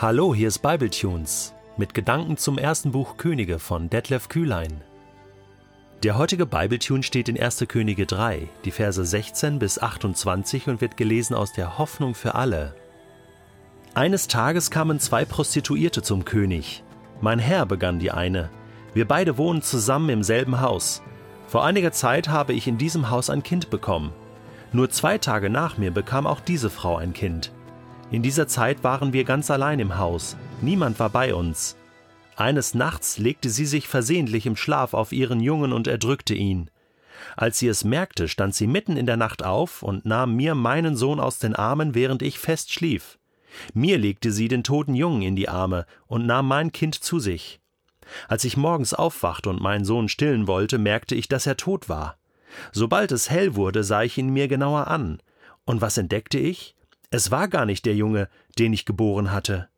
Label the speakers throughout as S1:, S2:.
S1: Hallo, hier ist Bibletunes mit Gedanken zum ersten Buch Könige von Detlef Kühlein. Der heutige Bibletune steht in 1. Könige 3, die Verse 16 bis 28 und wird gelesen aus der Hoffnung für alle. Eines Tages kamen zwei Prostituierte zum König. Mein Herr begann die eine. Wir beide wohnen zusammen im selben Haus. Vor einiger Zeit habe ich in diesem Haus ein Kind bekommen. Nur zwei Tage nach mir bekam auch diese Frau ein Kind. In dieser Zeit waren wir ganz allein im Haus, niemand war bei uns. Eines Nachts legte sie sich versehentlich im Schlaf auf ihren Jungen und erdrückte ihn. Als sie es merkte, stand sie mitten in der Nacht auf und nahm mir meinen Sohn aus den Armen, während ich fest schlief. Mir legte sie den toten Jungen in die Arme und nahm mein Kind zu sich. Als ich morgens aufwachte und meinen Sohn stillen wollte, merkte ich, dass er tot war. Sobald es hell wurde, sah ich ihn mir genauer an. Und was entdeckte ich? Es war gar nicht der Junge, den ich geboren hatte.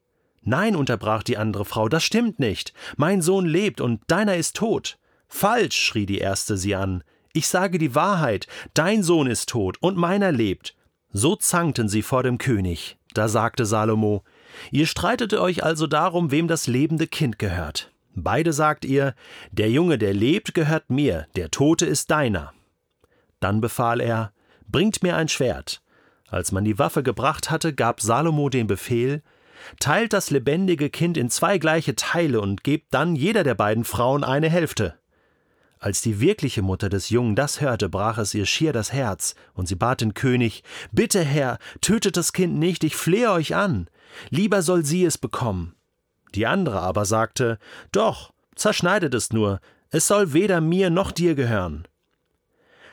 S1: Nein, unterbrach die andere Frau, das stimmt nicht. Mein Sohn lebt und deiner ist tot. Falsch, schrie die erste sie an. Ich sage die Wahrheit, dein Sohn ist tot und meiner lebt. So zankten sie vor dem König. Da sagte Salomo, Ihr streitet euch also darum, wem das lebende Kind gehört. Beide sagt ihr, der Junge, der lebt, gehört mir, der Tote ist deiner. Dann befahl er, Bringt mir ein Schwert. Als man die Waffe gebracht hatte, gab Salomo den Befehl, Teilt das lebendige Kind in zwei gleiche Teile und gebt dann jeder der beiden Frauen eine Hälfte. Als die wirkliche Mutter des Jungen das hörte, brach es ihr schier das Herz, und sie bat den König Bitte, Herr, tötet das Kind nicht, ich flehe euch an. Lieber soll sie es bekommen. Die andere aber sagte Doch, zerschneidet es nur, es soll weder mir noch dir gehören.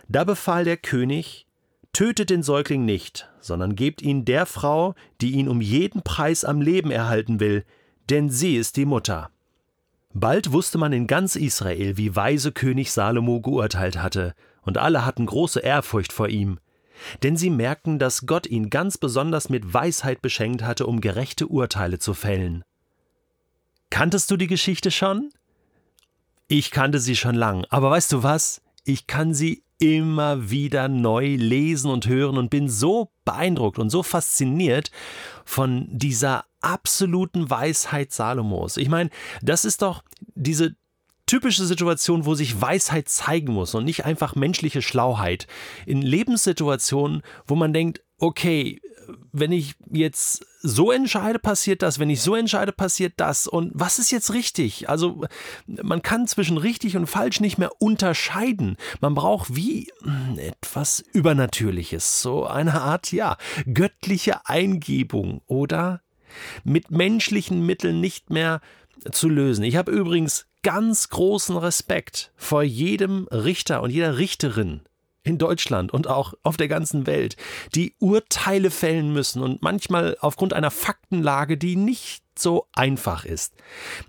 S1: Da befahl der König Tötet den Säugling nicht, sondern gebt ihn der Frau, die ihn um jeden Preis am Leben erhalten will, denn sie ist die Mutter. Bald wusste man in ganz Israel, wie weise König Salomo geurteilt hatte, und alle hatten große Ehrfurcht vor ihm, denn sie merkten, dass Gott ihn ganz besonders mit Weisheit beschenkt hatte, um gerechte Urteile zu fällen. Kanntest du die Geschichte schon? Ich kannte sie schon lang, aber weißt du was? Ich kann sie immer wieder neu lesen und hören und bin so beeindruckt und so fasziniert von dieser absoluten Weisheit Salomos. Ich meine, das ist doch diese typische Situation, wo sich Weisheit zeigen muss und nicht einfach menschliche Schlauheit. In Lebenssituationen, wo man denkt, okay, wenn ich jetzt so entscheide, passiert das, wenn ich so entscheide, passiert das. Und was ist jetzt richtig? Also man kann zwischen richtig und falsch nicht mehr unterscheiden. Man braucht wie etwas Übernatürliches, so eine Art, ja, göttliche Eingebung oder mit menschlichen Mitteln nicht mehr zu lösen. Ich habe übrigens ganz großen Respekt vor jedem Richter und jeder Richterin, in Deutschland und auch auf der ganzen Welt, die Urteile fällen müssen und manchmal aufgrund einer Faktenlage, die nicht so einfach ist.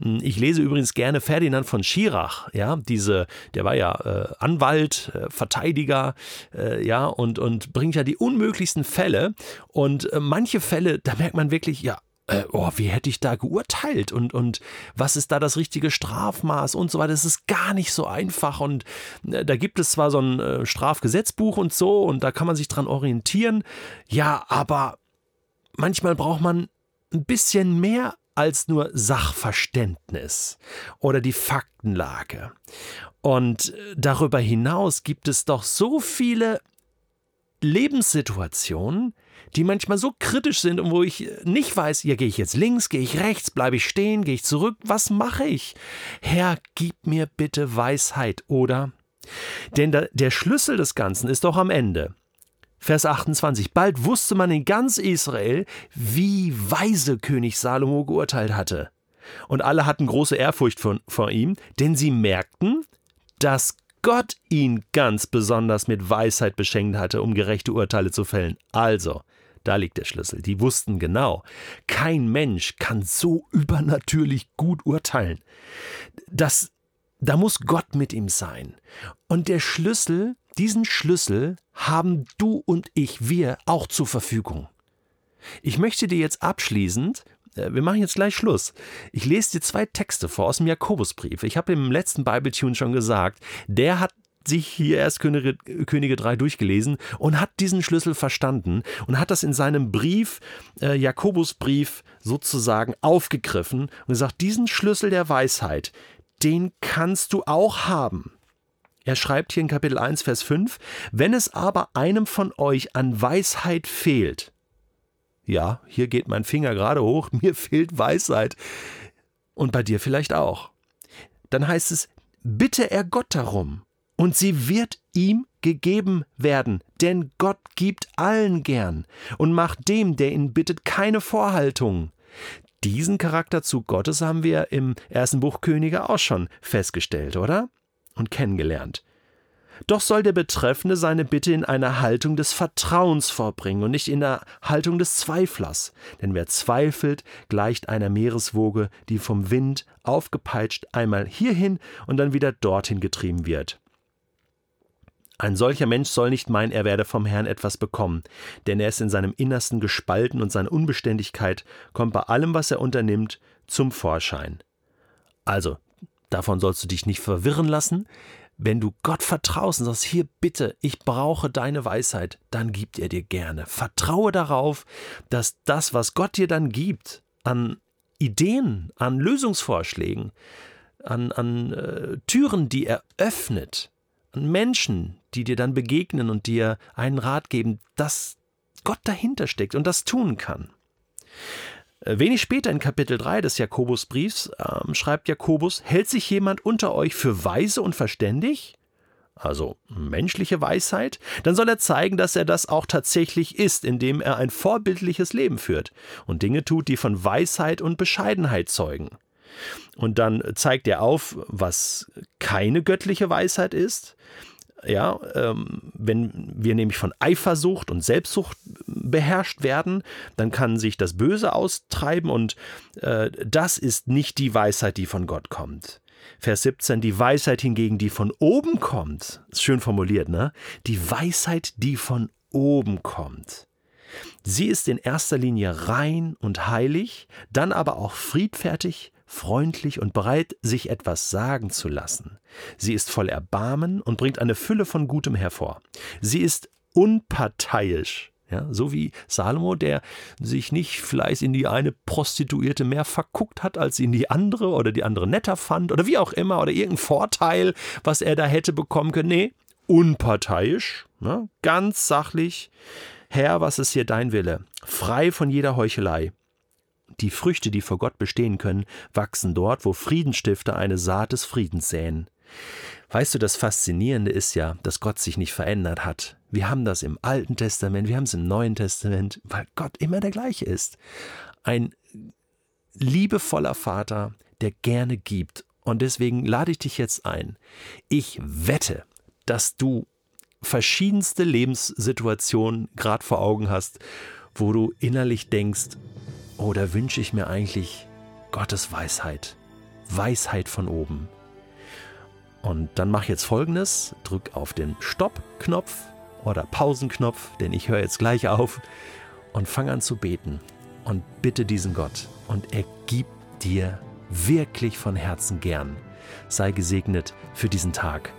S1: Ich lese übrigens gerne Ferdinand von Schirach, ja, diese, der war ja äh, Anwalt, äh, Verteidiger, äh, ja, und, und bringt ja die unmöglichsten Fälle. Und äh, manche Fälle, da merkt man wirklich, ja, äh, oh, wie hätte ich da geurteilt und, und was ist da das richtige Strafmaß und so weiter. Das ist gar nicht so einfach und äh, da gibt es zwar so ein äh, Strafgesetzbuch und so und da kann man sich dran orientieren, ja, aber manchmal braucht man ein bisschen mehr als nur Sachverständnis oder die Faktenlage. Und äh, darüber hinaus gibt es doch so viele Lebenssituationen, die manchmal so kritisch sind und wo ich nicht weiß, ja, gehe ich jetzt links, gehe ich rechts, bleibe ich stehen, gehe ich zurück, was mache ich? Herr, gib mir bitte Weisheit, oder? Denn der Schlüssel des Ganzen ist doch am Ende. Vers 28. Bald wusste man in ganz Israel, wie weise König Salomo geurteilt hatte. Und alle hatten große Ehrfurcht vor, ihm, denn sie merkten, dass Gott ihn ganz besonders mit Weisheit beschenkt hatte, um gerechte Urteile zu fällen. Also, da liegt der Schlüssel. Die wussten genau, kein Mensch kann so übernatürlich gut urteilen. Das, da muss Gott mit ihm sein. Und der Schlüssel, diesen Schlüssel haben du und ich, wir auch zur Verfügung. Ich möchte dir jetzt abschließend wir machen jetzt gleich Schluss. Ich lese dir zwei Texte vor aus dem Jakobusbrief. Ich habe im letzten Bible-Tune schon gesagt, der hat hat sich hier erst Könige, Könige 3 durchgelesen und hat diesen Schlüssel verstanden und hat das in seinem Brief, äh, Jakobusbrief, sozusagen aufgegriffen und gesagt, diesen Schlüssel der Weisheit, den kannst du auch haben. Er schreibt hier in Kapitel 1, Vers 5, wenn es aber einem von euch an Weisheit fehlt, ja, hier geht mein Finger gerade hoch, mir fehlt Weisheit, und bei dir vielleicht auch, dann heißt es, bitte er Gott darum, und sie wird ihm gegeben werden, denn Gott gibt allen gern und macht dem, der ihn bittet, keine Vorhaltung. Diesen Charakterzug Gottes haben wir im ersten Buch Könige auch schon festgestellt, oder? Und kennengelernt. Doch soll der Betreffende seine Bitte in einer Haltung des Vertrauens vorbringen und nicht in der Haltung des Zweiflers. Denn wer zweifelt, gleicht einer Meereswoge, die vom Wind aufgepeitscht einmal hierhin und dann wieder dorthin getrieben wird. Ein solcher Mensch soll nicht meinen, er werde vom Herrn etwas bekommen, denn er ist in seinem Innersten gespalten und seine Unbeständigkeit kommt bei allem, was er unternimmt, zum Vorschein. Also, davon sollst du dich nicht verwirren lassen. Wenn du Gott vertraust und sagst, hier bitte, ich brauche deine Weisheit, dann gibt er dir gerne. Vertraue darauf, dass das, was Gott dir dann gibt, an Ideen, an Lösungsvorschlägen, an, an äh, Türen, die er öffnet, an Menschen, die dir dann begegnen und dir einen Rat geben, dass Gott dahinter steckt und das tun kann. Äh, wenig später in Kapitel 3 des Jakobusbriefs ähm, schreibt Jakobus, hält sich jemand unter euch für weise und verständig? Also menschliche Weisheit? Dann soll er zeigen, dass er das auch tatsächlich ist, indem er ein vorbildliches Leben führt und Dinge tut, die von Weisheit und Bescheidenheit zeugen. Und dann zeigt er auf, was keine göttliche Weisheit ist, ja, ähm, wenn wir nämlich von Eifersucht und Selbstsucht beherrscht werden, dann kann sich das Böse austreiben und äh, das ist nicht die Weisheit, die von Gott kommt. Vers 17, die Weisheit hingegen, die von oben kommt, ist schön formuliert, ne? Die Weisheit, die von oben kommt. Sie ist in erster Linie rein und heilig, dann aber auch friedfertig, freundlich und bereit, sich etwas sagen zu lassen. Sie ist voll Erbarmen und bringt eine Fülle von Gutem hervor. Sie ist unparteiisch, ja, so wie Salomo, der sich nicht vielleicht in die eine Prostituierte mehr verguckt hat als in die andere oder die andere netter fand oder wie auch immer oder irgendein Vorteil, was er da hätte bekommen können. Nee, unparteiisch, ne, ganz sachlich. Herr, was ist hier dein Wille? Frei von jeder Heuchelei. Die Früchte, die vor Gott bestehen können, wachsen dort, wo Friedensstifter eine Saat des Friedens säen. Weißt du, das Faszinierende ist ja, dass Gott sich nicht verändert hat. Wir haben das im Alten Testament, wir haben es im Neuen Testament, weil Gott immer der gleiche ist. Ein liebevoller Vater, der gerne gibt. Und deswegen lade ich dich jetzt ein. Ich wette, dass du verschiedenste Lebenssituationen gerade vor Augen hast, wo du innerlich denkst, oder wünsche ich mir eigentlich Gottes Weisheit? Weisheit von oben. Und dann mach jetzt folgendes: drück auf den Stopp-Knopf oder Pausenknopf, denn ich höre jetzt gleich auf und fang an zu beten und bitte diesen Gott und er gibt dir wirklich von Herzen gern. Sei gesegnet für diesen Tag